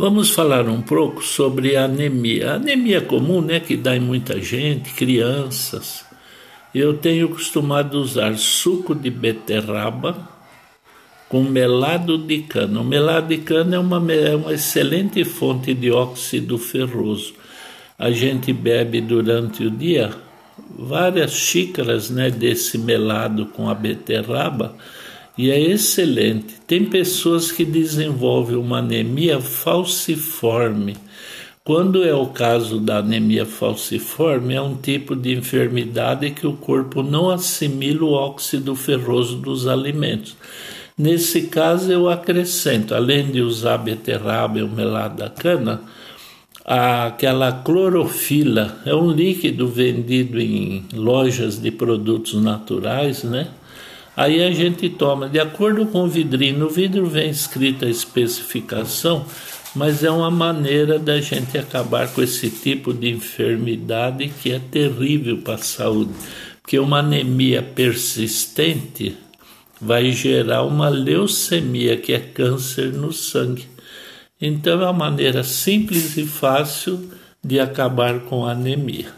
Vamos falar um pouco sobre a anemia. A anemia comum, né, que dá em muita gente, crianças. Eu tenho costumado usar suco de beterraba com melado de cana. O melado de cana é uma, é uma excelente fonte de óxido ferroso. A gente bebe durante o dia várias xícaras né, desse melado com a beterraba e é excelente. Tem pessoas que desenvolvem uma anemia falciforme. Quando é o caso da anemia falciforme, é um tipo de enfermidade que o corpo não assimila o óxido ferroso dos alimentos. Nesse caso, eu acrescento, além de usar beterraba e o melado da cana, aquela clorofila, é um líquido vendido em lojas de produtos naturais, né? Aí a gente toma, de acordo com o vidrinho, no vidro vem escrita a especificação, mas é uma maneira da gente acabar com esse tipo de enfermidade que é terrível para a saúde, porque uma anemia persistente vai gerar uma leucemia, que é câncer no sangue. Então é uma maneira simples e fácil de acabar com a anemia.